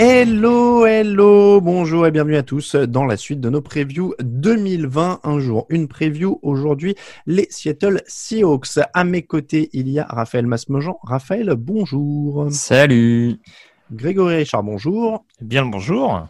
Hello, hello, bonjour et bienvenue à tous dans la suite de nos previews 2020. Un jour, une preview. Aujourd'hui, les Seattle Seahawks. À mes côtés, il y a Raphaël Masmejean. Raphaël, bonjour. Salut. Grégory Richard, bonjour. Bien le bonjour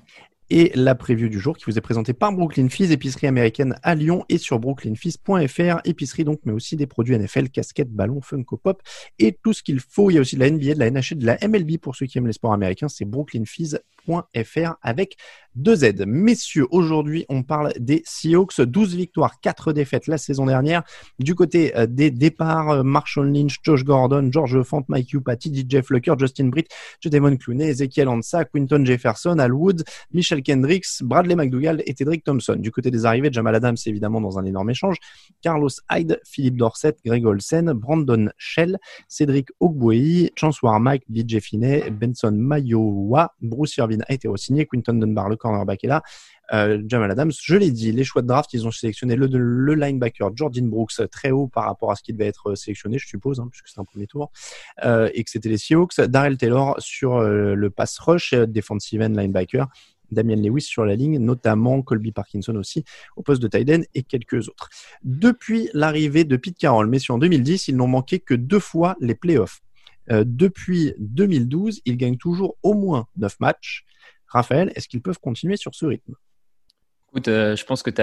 et la preview du jour qui vous est présentée par Brooklyn Fizz, épicerie américaine à Lyon et sur brooklynfizz.fr, épicerie donc, mais aussi des produits NFL, casquettes, ballons, Funko Pop et tout ce qu'il faut. Il y a aussi de la NBA, de la NHL, de la MLB pour ceux qui aiment les sports américains, c'est brooklynfizz.fr avec deux Z. Messieurs, aujourd'hui, on parle des Seahawks, 12 victoires, 4 défaites la saison dernière. Du côté euh, des départs, euh, Marshall Lynch, Josh Gordon, George Fant, Mike Yupa, TJ Jeff Lucker, Justin Britt, Jadevon Clooney, Ezekiel Ansa, Quinton Jefferson, Al Woods, Michel Kendricks, Bradley McDougall et Tedrick Thompson. Du côté des arrivées, Jamal Adams évidemment dans un énorme échange, Carlos Hyde, Philippe Dorset, Greg Olsen, Brandon Shell, Cédric Ogbuei, Chance Mike, DJ Finney, Benson Mayowa, Bruce Irvin a été re-signé, Quinton Dunbar, le cornerback est là, euh, Jamal Adams, je l'ai dit, les choix de draft, ils ont sélectionné le, linebacker Jordan Brooks très haut par rapport à ce qui devait être sélectionné, je suppose, hein, puisque c'est un premier tour, euh, et que c'était les Seahawks. Darrell Taylor sur euh, le pass rush, defensive end linebacker, Damien Lewis sur la ligne, notamment Colby Parkinson aussi au poste de Tyden et quelques autres. Depuis l'arrivée de Pete Carroll, messieurs, en 2010, ils n'ont manqué que deux fois les playoffs. Euh, depuis 2012, ils gagnent toujours au moins 9 matchs. Raphaël, est-ce qu'ils peuvent continuer sur ce rythme? Écoute, euh, je pense que tu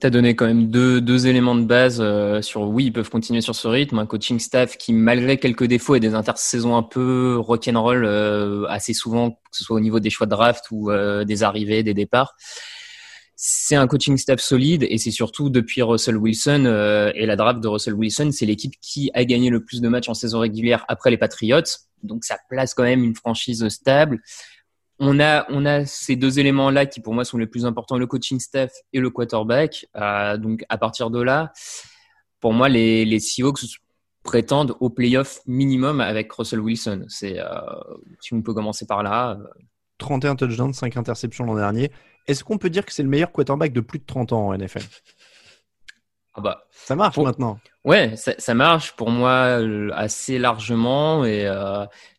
tu as donné quand même deux, deux éléments de base euh, sur oui, ils peuvent continuer sur ce rythme. Un coaching staff qui, malgré quelques défauts et des intersaisons un peu rock'n'roll euh, assez souvent, que ce soit au niveau des choix de draft ou euh, des arrivées, des départs, c'est un coaching staff solide et c'est surtout depuis Russell Wilson et la draft de Russell Wilson, c'est l'équipe qui a gagné le plus de matchs en saison régulière après les Patriots. Donc ça place quand même une franchise stable on a, on a ces deux éléments-là qui pour moi sont les plus importants, le coaching staff et le quarterback. Euh, donc à partir de là, pour moi, les, les Seahawks prétendent au playoff minimum avec Russell Wilson. C'est, euh, si on peut commencer par là. 31 euh. touchdowns, 5 interceptions l'an dernier. Est-ce qu'on peut dire que c'est le meilleur quarterback de plus de 30 ans en NFL ah bah, ça marche maintenant. Ouais, ça, ça, marche pour moi assez largement et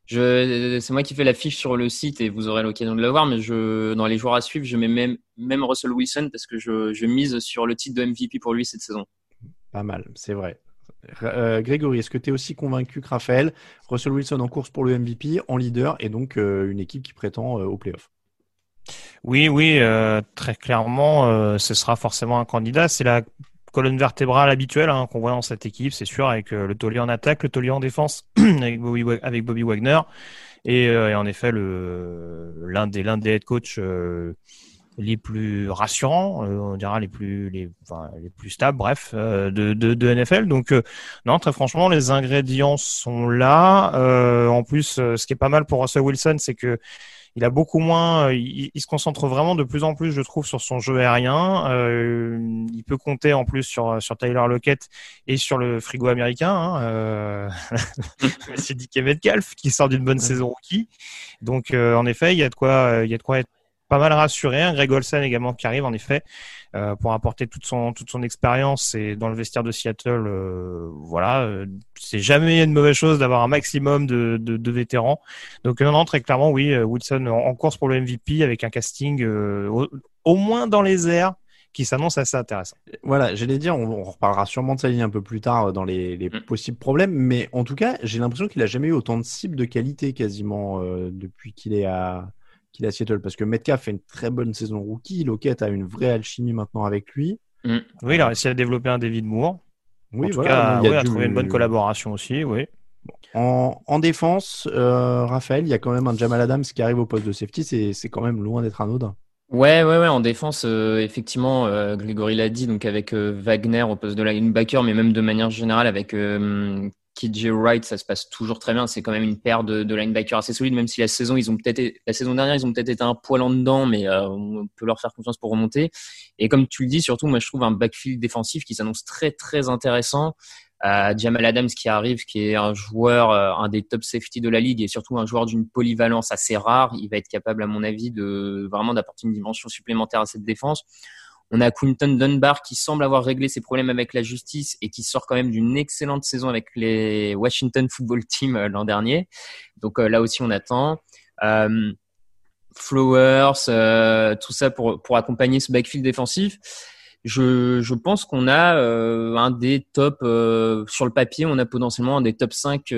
c'est moi qui fais la fiche sur le site et vous aurez l'occasion de le voir, mais je, dans les jours à suivre, je mets même, même Russell Wilson parce que je, je mise sur le titre de MVP pour lui cette saison. Pas mal, c'est vrai. Euh, Grégory, est-ce que tu es aussi convaincu que Raphaël, Russell Wilson en course pour le MVP, en leader et donc euh, une équipe qui prétend euh, au playoff? Oui, oui, très clairement, ce sera forcément un candidat. C'est la colonne vertébrale habituelle hein, qu'on voit dans cette équipe, c'est sûr, avec euh, le taulier en attaque, le taulier en défense, avec Bobby, Wagner, et, euh, en effet l'un des des head coach euh, les plus rassurants, on dira les plus les, plus stables, bref, de, NFL. Donc non, très franchement, les ingrédients sont là. en plus, ce qui est pas mal pour Russell Wilson, c'est que il a beaucoup moins, euh, il, se concentre vraiment de plus en plus, je trouve, sur son jeu aérien. Euh, il peut compter en plus sur sur Tyler Lockett et sur le frigo américain. Hein, euh, c'est Dick Metcalf qui sort d'une bonne saison rookie. Donc, euh, en effet, il y a de quoi, il y a de quoi être pas mal rassuré. Greg Olsen également qui arrive en effet euh, pour apporter toute son toute son expérience et dans le vestiaire de Seattle, euh, voilà, euh, c'est jamais une mauvaise chose d'avoir un maximum de, de, de vétérans. Donc non, non, très clairement oui, Wilson en, course pour le MVP avec un casting au, au, moins dans les airs qui s'annonce assez intéressant. Voilà, j'allais dire, on, reparlera sûrement de sa ligne un peu plus tard dans les, les mm. possibles problèmes, mais en tout cas, j'ai l'impression qu'il a jamais eu autant de cibles de qualité quasiment depuis qu'il est à qu'il a Seattle parce que Metcalf fait une très bonne saison rookie. Lockett a une vraie alchimie maintenant avec lui. Mm. Oui, il a réussi à développer un David Moore. Oui, en tout cas, il a, trouvé une bonne collaboration aussi. Oui. En, défense, euh, Raphaël, il y a quand même un Jamal Adams qui arrive au poste de safety. C'est quand même loin d'être anodin. Ouais, ouais, ouais. En défense, euh, effectivement, euh, Grégory l'a dit, donc avec Wagner au poste de linebacker, mais même de manière générale avec KJ Wright, ça se passe toujours très bien. C'est quand même une paire de, linebackers assez solide, même si la saison, ils ont peut-être, la saison dernière, ils ont peut-être été un poil en dedans, mais euh, on peut leur faire confiance pour remonter. Et comme tu le dis, surtout, moi, je trouve un backfield défensif qui s'annonce très, très intéressant. Euh, Jamal Adams qui arrive, qui est un joueur, euh, un des top safety de la ligue et surtout un joueur d'une polyvalence assez rare. Il va être capable, à mon avis, de vraiment d'apporter une dimension supplémentaire à cette défense. On a Quinton Dunbar qui semble avoir réglé ses problèmes avec la justice et qui sort quand même d'une excellente saison avec les Washington Football Team euh, l'an dernier. Donc euh, là aussi on attend. Euh, Flowers, tout ça pour, pour accompagner ce backfield défensif. Je, je pense qu'on a un des top sur le papier, on a potentiellement un des top 5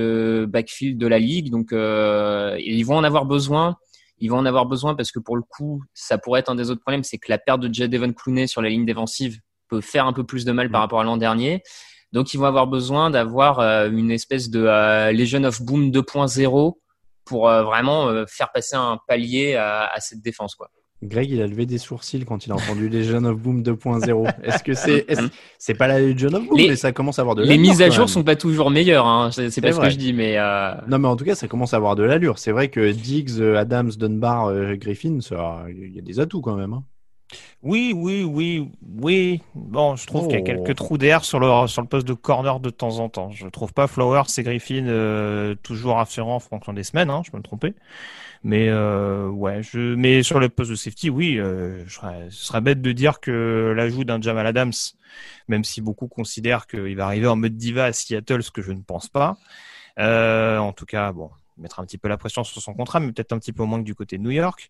backfield de la ligue. Donc ils vont en avoir besoin ils vont en avoir besoin parce que pour le coup, ça pourrait être un des autres problèmes, c'est que la perte de Jed Devon Clooney sur la ligne défensive peut faire un peu plus de mal par mm. rapport à l'an dernier. Donc ils vont avoir besoin d'avoir euh, une espèce de euh, Legion of Boom 2.0 pour euh, vraiment faire passer un palier à, à cette défense quoi. Greg, il a levé des sourcils quand il a entendu Legion of Boom 2.0. Est-ce que c'est c'est pas la Legion of Boom, mais ça commence à avoir de l'allure. Les mises à jour sont pas toujours meilleures, hein. c'est pas ce que je dis, mais euh... non, mais en tout cas, ça commence à avoir de l'allure. C'est vrai que Diggs, Adams, Dunbar, euh, Griffin, il y a des atouts quand même. Hein. Oui, oui, oui, oui. Bon, je trouve qu'il y a quelques oh. trous d'air sur le sur le poste de corner de temps en temps. Je trouve pas Flowers et Griffin euh, toujours rassurants en fonction des semaines. Hein, je peux me tromper. Mais euh, ouais, je, mais sur le poste de safety, oui, euh, ce serait bête de dire que l'ajout d'un Jamal Adams, même si beaucoup considèrent qu'il va arriver en mode diva à Seattle, ce que je ne pense pas. Euh, en tout cas, bon, mettre un petit peu la pression sur son contrat, mais peut-être un petit peu moins que du côté de New York.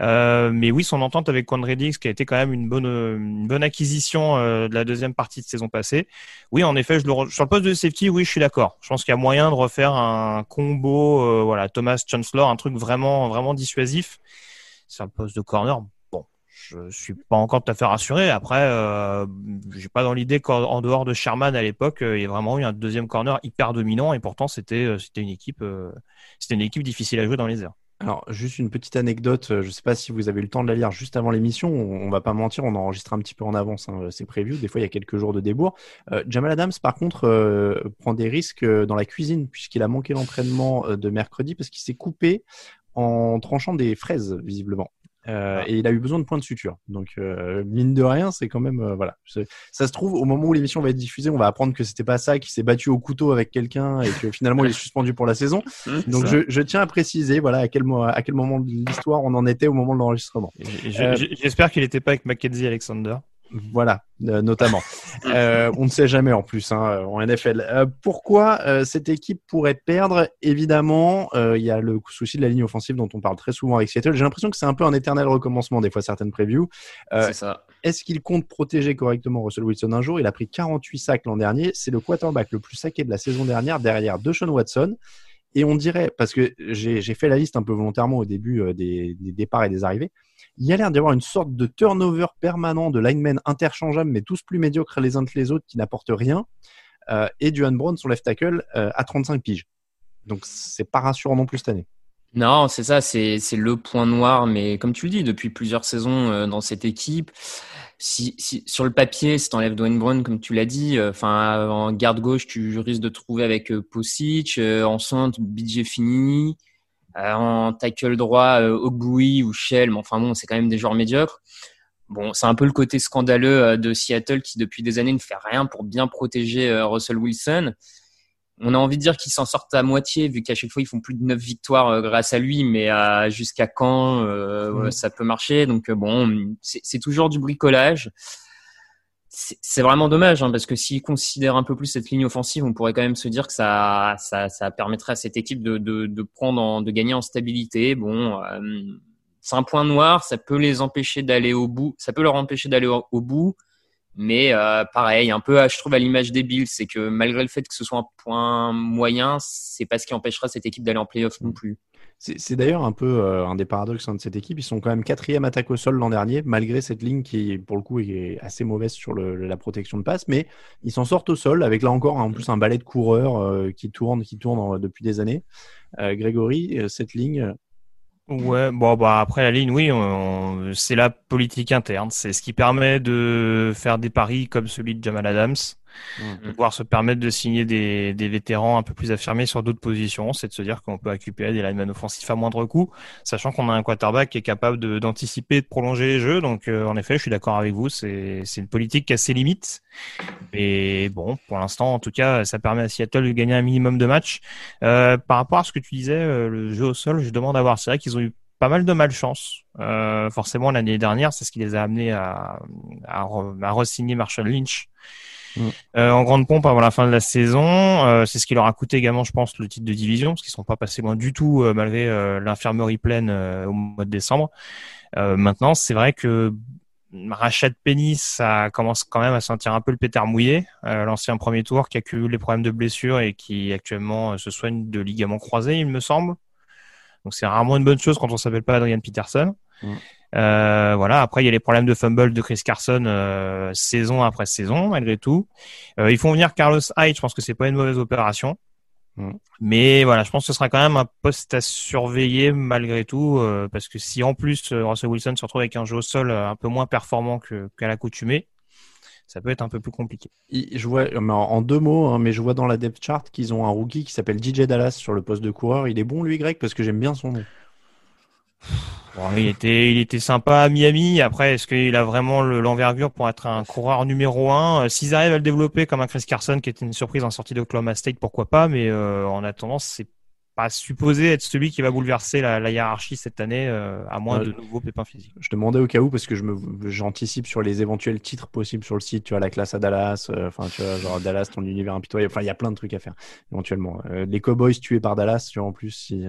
Euh, mais oui, son entente avec Conrad Dix, qui a été quand même une bonne, une bonne acquisition euh, de la deuxième partie de saison passée. Oui, en effet, je le, sur le poste de safety, oui, je suis d'accord. Je pense qu'il y a moyen de refaire un combo, euh, voilà, Thomas Chancellor, un truc vraiment, vraiment dissuasif. Sur le poste de corner, je suis pas encore tout à fait rassuré. Après, euh, j'ai pas dans l'idée qu'en dehors de Sherman à l'époque, euh, il y ait vraiment eu un deuxième corner hyper dominant et pourtant c'était euh, c'était une équipe c'était une équipe difficile à jouer dans les airs. Alors, juste une petite anecdote, je ne sais pas si vous avez eu le temps de la lire juste avant l'émission, on, va pas mentir, on enregistre un petit peu en avance hein, c'est prévu, des fois il y a quelques jours de débours. Jamal Adams, par contre, prend des risques dans la cuisine, puisqu'il a manqué l'entraînement de mercredi, parce qu'il s'est coupé en tranchant des fraises, visiblement. Euh, ah. Et il a eu besoin de points de suture. Donc, euh, mine de rien, c'est quand même. Euh, voilà. Ça se trouve, au moment où l'émission va être diffusée, on va apprendre que c'était pas ça, qu'il s'est battu au couteau avec quelqu'un et que finalement il est suspendu pour la saison. Donc, je, je, tiens à préciser voilà, à, quel, à quel moment de l'histoire on en était au moment de l'enregistrement. J'espère qu'il n'était pas avec Mackenzie Alexander. Voilà, euh, notamment. Euh, on ne sait jamais en plus hein, en NFL. Euh, pourquoi cette équipe pourrait perdre? Évidemment, il y a le souci de la ligne offensive dont on parle très souvent avec Seattle. J'ai l'impression que c'est un peu un éternel recommencement des fois certaines previews. c'est ça. Est-ce qu'il compte protéger correctement Russell Wilson un jour? Il a pris 48 sacs l'an dernier. C'est le quarterback le plus saqué de la saison dernière derrière Deshaun Watson. Et on dirait, parce que j'ai fait la liste un peu volontairement au début des, des départs et des arrivées, il y a l'air d'y avoir une sorte de turnover permanent de linemen interchangeables, mais tous plus médiocres les uns que les autres, qui n'apportent rien. Euh, et Duane Brown, son left tackle, euh, à 35 piges. Donc c'est pas rassurant non plus cette année. Non, c'est ça, c'est le point noir, mais comme tu le dis, depuis plusieurs saisons euh, dans cette équipe, si, sur le papier, si t'enlèves Dwayne Brown, comme tu l'as dit, enfin en garde gauche, tu risques de trouver avec Posic, en centre, BJ Fini, euh, en tackle droit, euh, Ogui ou Shell, mais enfin bon, c'est quand même des joueurs médiocres. Bon, c'est un peu le côté scandaleux euh, de Seattle qui depuis des années ne fait rien pour bien protéger Russell Wilson. On a envie de dire qu'ils s'en sortent à moitié, vu qu'à chaque fois ils font plus de 9 victoires euh, grâce à lui, mais jusqu'à quand euh, ça peut marcher. Donc bon, c'est toujours du bricolage. C'est vraiment dommage, hein, parce que s'ils considèrent un peu plus cette ligne offensive, on pourrait quand même se dire que ça, ça, ça permettrait à cette équipe de, de, de prendre, de gagner en stabilité. Bon, c'est un point noir, ça peut les empêcher d'aller au bout, ça peut leur empêcher d'aller au bout. Mais euh, pareil, un peu, je trouve, à l'image des Bills, c'est que malgré le fait que ce soit un point moyen, c'est pas ce qui empêchera cette équipe d'aller en playoff non plus. C'est d'ailleurs un peu euh, un des paradoxes de cette équipe. Ils sont quand même quatrième attaque au sol l'an dernier, malgré cette ligne qui, pour le coup, est assez mauvaise sur la protection de passe. Mais ils s'en sortent au sol avec là encore en plus un balai de coureurs euh, qui tourne, qui tourne depuis des années. Grégory, cette ligne, Ouais, bon, bah après la ligne, oui, c'est la politique interne. C'est ce qui permet de faire des paris comme celui de Jamal Adams de pouvoir se permettre de signer des, des vétérans un peu plus affirmés sur d'autres positions, c'est de se dire qu'on peut récupérer des linemen offensifs à moindre coût, sachant qu'on a un quarterback qui est capable d'anticiper et de prolonger les jeux. Donc, euh, en effet, je suis d'accord avec vous, c'est une politique qui a ses limites. Et bon, pour l'instant, en tout cas, ça permet à Seattle de gagner un minimum de matchs. Euh, par rapport à ce que tu disais, euh, le jeu au sol, je demande à voir. C'est vrai qu'ils ont eu pas mal de malchance. Euh, forcément, l'année dernière, c'est ce qui les a amenés à, à, à re-signer Marshall Lynch Mm. Euh, en grande pompe avant la fin de la saison. Euh, c'est ce qui leur a coûté également, je pense, le titre de division, parce qu'ils sont pas passés loin du tout euh, malgré l'infirmerie pleine au mois de décembre. maintenant, c'est vrai que Rachad Penny, commence quand même à sentir un peu le pétard mouillé. L'ancien premier tour qui a eu les problèmes de blessure et qui actuellement se soigne de ligaments croisés, il me semble. Donc c'est rarement une bonne chose quand on s'appelle pas Adrian Peterson. Mm. Euh, voilà. Après, il y a les problèmes de fumble de Chris Carson euh, saison après saison, malgré tout. Euh, ils font venir Carlos Hyde. Je pense que c'est pas une mauvaise opération. Mm. Mais voilà, je pense que ce sera quand même un poste à surveiller malgré tout, euh, parce que si en plus Russell Wilson se retrouve avec un jeu au sol un peu moins performant qu'à l'accoutumée, ça peut être un peu plus compliqué. Je vois, en deux mots, hein, mais je vois dans la depth chart qu'ils ont un rookie qui s'appelle DJ Dallas sur le poste de coureur. Il est bon lui, Greg, parce que j'aime bien son nom il était, il était sympa à Miami. Après, est-ce qu'il a vraiment l'envergure pour être un coureur numéro un? Euh, S'ils arrivent à le développer comme un Chris Carson, qui était une surprise en sortie d'Oklahoma State, pourquoi pas? Mais euh, en attendant, c'est pas supposé être celui qui va bouleverser la, hiérarchie cette année, euh, à moins de nouveaux pépins physiques. Je demandais au cas où parce que je me, j'anticipe sur les éventuels titres possibles sur le site. Tu vois la classe à Dallas, enfin tu vois genre Dallas, ton univers impitoyable. Enfin, il y a plein de trucs à faire éventuellement. les Cowboys tués par Dallas, tu vois en plus si.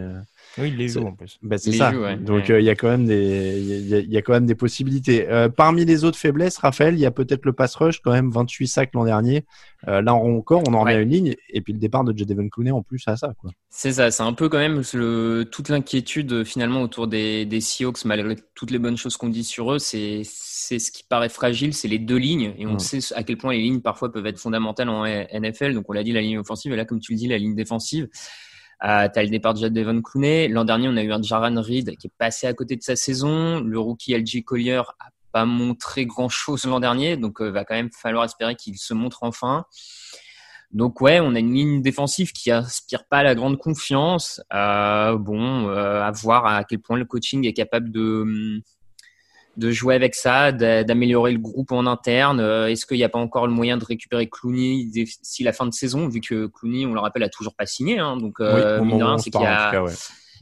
Oui, il les joue en plus. Bah, c'est ça. Donc euh, il y a quand même des, il y, a, quand même des possibilités. Euh, parmi les autres faiblesses, Raphaël, il y a peut-être le pass rush, quand même 28 sacs l'an dernier. Euh, là encore, on en remet à une ligne, et puis le départ de Jadeven Clooney en plus à ça. C'est ça, c'est un peu quand même le, toute l'inquiétude finalement autour des, des Seahawks, malgré toutes les bonnes choses qu'on dit sur eux, c'est c'est ce qui paraît fragile, c'est les deux lignes, et on sait à quel point les lignes parfois peuvent être fondamentales en NFL. Donc on l'a dit, la ligne offensive, et là comme tu le dis, la ligne défensive. Euh, tu as le départ de Devon Clooney. L'an dernier, on a eu un Jaran Reed qui est passé à côté de sa saison. Le rookie LG Collier a pas montré grand chose l'an dernier, donc euh, va quand même falloir espérer qu'il se montre enfin. Donc ouais, on a une ligne défensive qui aspire pas la grande confiance. Euh, bon, euh, à voir à quel point le coaching est capable de hum, de jouer avec ça, d'améliorer le groupe en interne. Euh, est-ce qu'il n'y a pas encore le moyen de récupérer Clooney d'ici la fin de saison, vu que Clooney, on le rappelle, a toujours pas signé. Hein, donc, euh, c'est qu'il y a,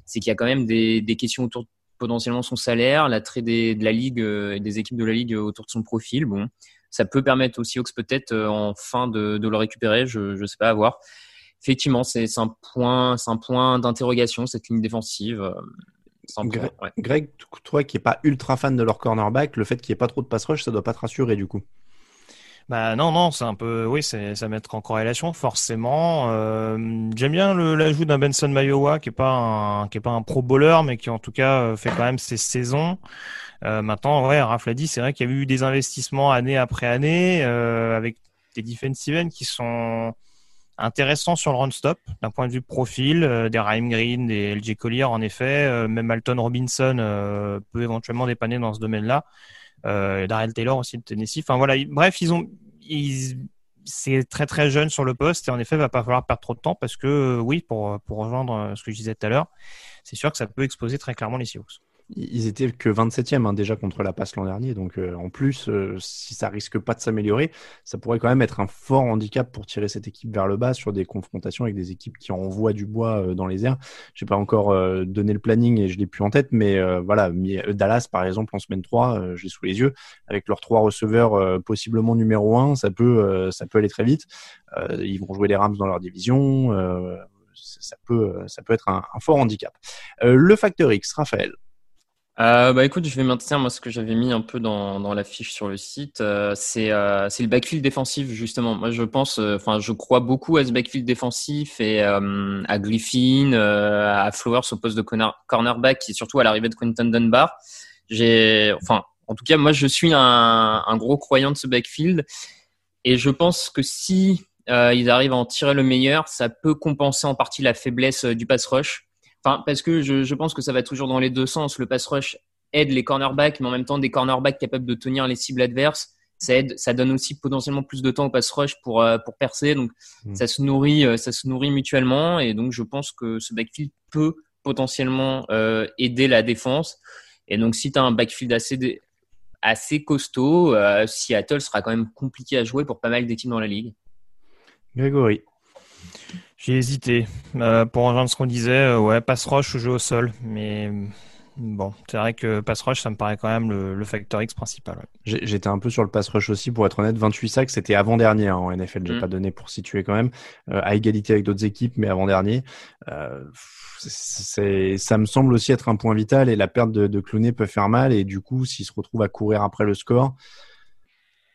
c'est qu'il y a quand même des, des questions autour de potentiellement son salaire, l'attrait de la ligue euh, et des équipes de la ligue autour de son profil. Bon, ça peut permettre aussi Hawks peut-être en fin de, de, le récupérer. Je, je sais pas à voir. Effectivement, c'est un point, c'est un point d'interrogation cette ligne défensive. Greg, toi qui n'es pas ultra fan de leur cornerback, le fait qu'il n'y ait pas trop de pass rush, ça doit pas te rassurer du coup. Bah non, non, c'est un peu, oui, c'est ça mettre en corrélation forcément. Euh, j'aime bien l'ajout d'un Benson Mayowa qui est pas un qui est pas un pro bowler, mais qui en tout cas euh, fait quand même ses saisons. Euh, maintenant, ouais, Raph l'a dit, c'est vrai qu'il y a eu des investissements année après année avec des defensive ends qui sont intéressant sur le run stop d'un point de vue profil, euh, des Raheem Green, des LJ Collier en effet, euh, même Alton Robinson euh, peut éventuellement dépanner dans ce domaine-là. Darrell Taylor aussi de Tennessee. Enfin voilà, bref, ils ont c'est très très jeune sur le poste et en effet, il va pas falloir perdre trop de temps parce que oui, pour pour rejoindre ce que je disais tout à l'heure, c'est sûr que ça peut exposer très clairement les Seahawks. Ils étaient que 27e hein, déjà contre la passe l'an dernier. Donc euh, en plus, euh, si ça risque pas de s'améliorer, ça pourrait quand même être un fort handicap pour tirer cette équipe vers le bas sur des confrontations avec des équipes qui envoient du bois euh, dans les airs. Je n'ai pas encore donné le planning et je l'ai plus en tête, mais voilà, Dallas par exemple en semaine 3, je l'ai sous les yeux, avec leurs trois receveurs possiblement numéro 1, ça peut, ça peut aller très vite. ils vont jouer les Rams dans leur division. ça peut, ça peut être un, un fort handicap. le facteur X, Raphaël. Euh, bah écoute, je vais maintenir moi ce que j'avais mis un peu dans, dans la fiche sur le site. Euh, c'est euh, c'est le backfield défensif justement. Moi je pense, euh, enfin je crois beaucoup à ce backfield défensif et euh, à Griffin, à Flowers au poste de cornerback et surtout à l'arrivée de Quentin Dunbar. J'ai, enfin en tout cas moi je suis un, un gros croyant de ce backfield et je pense que si ils arrivent à en tirer le meilleur, ça peut compenser en partie la faiblesse du pass rush Enfin, parce que je, je, pense que ça va toujours dans les deux sens. Le pass rush aide les cornerbacks, mais en même temps, des cornerbacks capables de tenir les cibles adverses, ça aide, ça donne aussi potentiellement plus de temps au pass rush pour euh, pour percer. Donc, mm. ça se nourrit, euh, ça se nourrit mutuellement, et donc je pense que ce backfield peut potentiellement euh, aider la défense. Et donc, si tu as un backfield assez assez costaud, Seattle sera quand même compliqué à jouer pour pas mal d'équipes dans la ligue. Grégory. J'ai hésité. Euh, pour rejoindre ce qu'on disait, euh, ouais, pass rush ou jeu au sol. Mais bon, c'est vrai que pass rush, ça me paraît quand même le, facteur X principal. J'étais un peu sur le pass rush aussi, pour être honnête. 28 sacs, c'était avant-dernier hein, en NFL. J'ai mm. pas donné pour situer quand même. Euh, à égalité avec d'autres équipes, mais avant-dernier. ça me semble aussi être un point vital et la perte de, de Clooney peut faire mal. Et du coup, s'il se retrouve à courir après le score,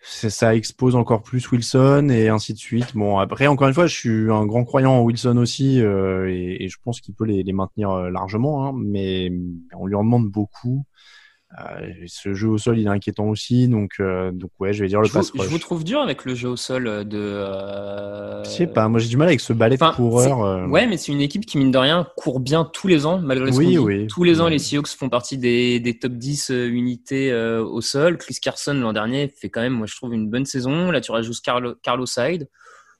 ça expose encore plus Wilson et ainsi de suite. Bon, après, encore une fois, je suis un grand croyant en Wilson aussi euh, et, je pense qu'il peut les, maintenir euh, largement, hein, mais on lui en demande beaucoup. Euh, ce jeu au sol, il est inquiétant aussi, donc euh, donc ouais, je vais dire le pass Je vous trouve dur avec le jeu au sol de. Euh... Je sais pas, moi j'ai du mal avec ce balai de coureur. Euh. Ouais, mais c'est une équipe qui mine de rien court bien tous les ans, malgré ce oui, oui. Tous les ans, les Seahawks font partie des, des top 10 unités au sol. Chris Carson l'an dernier fait quand même, moi je trouve une bonne saison. Là, tu rajoutes Carlo, Carlo Side.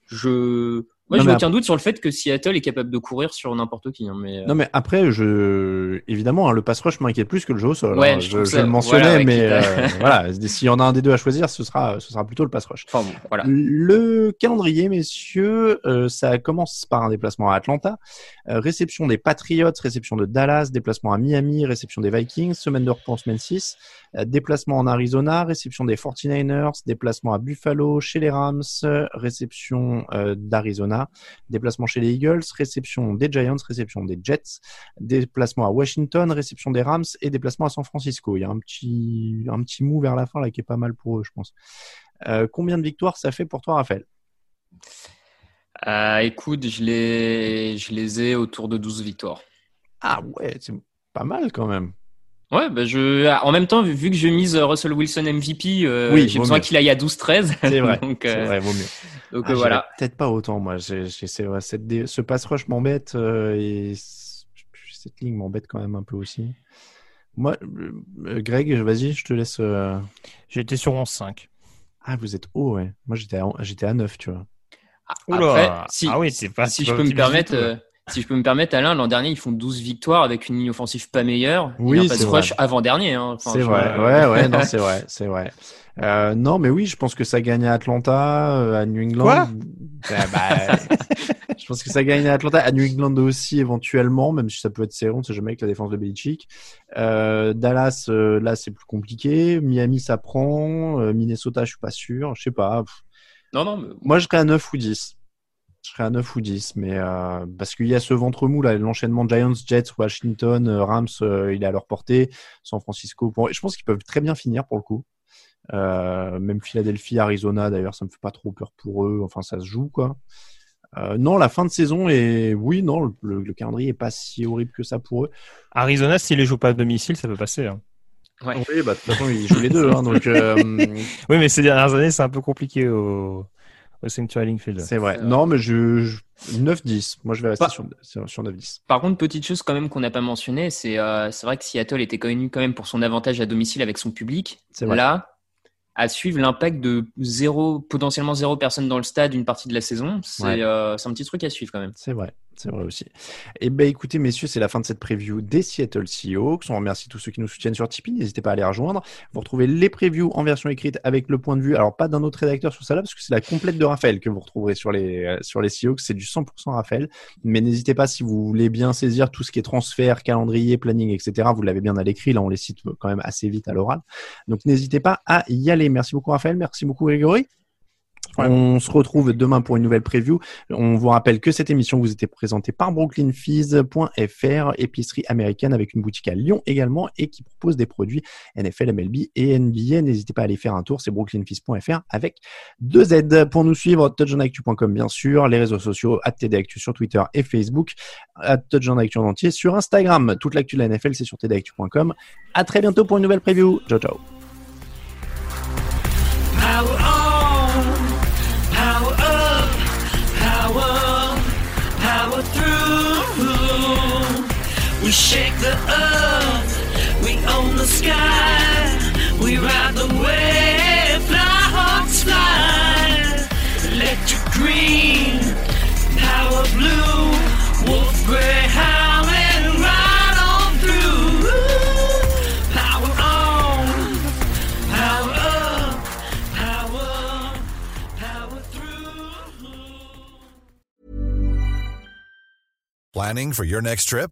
Je moi, j'ai aucun doute sur le fait que Seattle est capable de courir sur n'importe qui. Hein, mais, euh. Non, mais après, je... évidemment, hein, le pass rush m'inquiète plus que le jeu au sol. Ouais, hein. je, je, le mentionnais, mais euh, voilà, s'il y en a un des deux à choisir, ce sera, ce sera plutôt le pass rush. Enfin, bon, voilà. Le calendrier, messieurs, euh, ça commence par un déplacement à Atlanta, euh, réception des Patriots, réception de Dallas, déplacement à Miami, réception des Vikings, semaine de repos semaine 6, déplacement en Arizona, réception des 49ers, déplacement à Buffalo, chez les Rams, réception d'Arizona déplacement chez les Eagles, réception des Giants, réception des Jets, déplacement à Washington, réception des Rams et déplacement à San Francisco. Il y a un petit, un petit mou vers la fin là qui est pas mal pour eux, je pense. Euh, combien de victoires ça fait pour toi, Raphaël? Euh, Écoute, je les, je les ai autour de 12 victoires. Ah ouais, c'est pas mal quand même. Ouais, bah je, en même temps, vu, que je mise Russell Wilson MVP, euh, j'ai besoin qu'il aille à 12-13. C'est vrai. donc, euh, vrai, vaut mieux. Donc ah, euh, voilà. Peut-être pas autant, moi. J'ai, vrai, cette, ce pass rush m'embête et cette ligne m'embête quand même un peu aussi. Moi, Greg, vas-y, je te laisse. J'étais sur 11-5. Ah, vous êtes haut, ouais. Moi, j'étais à, à 9, tu vois. Après, si, ah oui, c'est pas. Si je peux me permettre si je peux me permettre, Alain, l'an dernier, ils font 12 victoires avec une ligne offensive pas meilleure. Oui, c'est rush avant-dernier. Hein. c'est vrai. Ouais, ouais, non, c'est vrai, c'est vrai. Euh, non, mais oui, je pense que ça gagne à Atlanta, euh, à New England. Quoi? Bah, bah Je pense que ça gagne à Atlanta, à New England aussi éventuellement, même si ça peut être serré, on sait jamais avec la défense de Belichick. Euh, Dallas, euh, là, c'est plus compliqué. Miami, ça prend. Minnesota, je suis pas sûr. Je sais pas. Non, non. Mais... Moi, je serais à 9 ou 10 je serais à 9 ou 10, mais euh, parce qu'il y a ce ventre mou là, l'enchaînement Giants, Jets, Washington, euh, Rams, euh, il est à leur portée, San Francisco. Bon, je pense qu'ils peuvent très bien finir pour le coup. même Philadelphie, Arizona d'ailleurs, ça me fait pas trop peur pour eux. Enfin, ça se joue quoi. non, la fin de saison et oui, non, le, calendrier est pas si horrible que ça pour eux. Arizona, s'ils les jouent pas à domicile, ça peut passer. Hein. Ouais. Oui, bah de toute façon, ils jouent les deux, hein, donc. oui, mais ces dernières années, c'est un peu compliqué au c'est vrai. Non, mais je, 9-10. Moi, je vais rester sur, sur 9-10. Par contre, petite chose quand même qu'on n'a pas mentionné, c'est euh, c'est vrai que Seattle était connu quand même pour son avantage à domicile avec son public. Vrai. Là, à suivre l'impact de zéro, potentiellement zéro personne dans le stade une partie de la saison, c'est euh, un petit truc à suivre quand même. C'est vrai. C'est vrai aussi. Eh ben, écoutez, messieurs, c'est la fin de cette preview des Seattle Seahawks. On remercie tous ceux qui nous soutiennent sur Tipeee. N'hésitez pas à les rejoindre. Vous retrouvez les previews en version écrite avec le point de vue. Alors, pas d'un autre rédacteur sur ça là, parce que c'est la complète de Raphaël que vous retrouverez sur les, euh, sur les Seahawks. C'est du 100% Raphaël. Mais n'hésitez pas si vous voulez bien saisir tout ce qui est transfert, calendrier, planning, etc. Vous l'avez bien à l'écrit. Là, on les cite quand même assez vite à l'oral. Donc, n'hésitez pas à y aller. Merci beaucoup, Raphaël. Merci beaucoup, Grégory. On se retrouve demain pour une nouvelle preview. On vous rappelle que cette émission vous était présentée par brooklynfizz.fr, épicerie américaine avec une boutique à Lyon également et qui propose des produits NFL, MLB et NBA. N'hésitez pas à aller faire un tour, c'est brooklynfizz.fr avec deux Z. Pour nous suivre, touchonactu.com bien sûr, les réseaux sociaux, tdactu sur Twitter et Facebook, touchonactu en entier sur Instagram. Toute l'actu de la NFL, c'est sur tdactu.com. À très bientôt pour une nouvelle preview. Ciao, ciao. We shake the earth, we own the sky, we ride the wave, fly hawks fly. Electric green, power blue, wolf gray howling right on through. Power on, power up, power, power through. Planning for your next trip?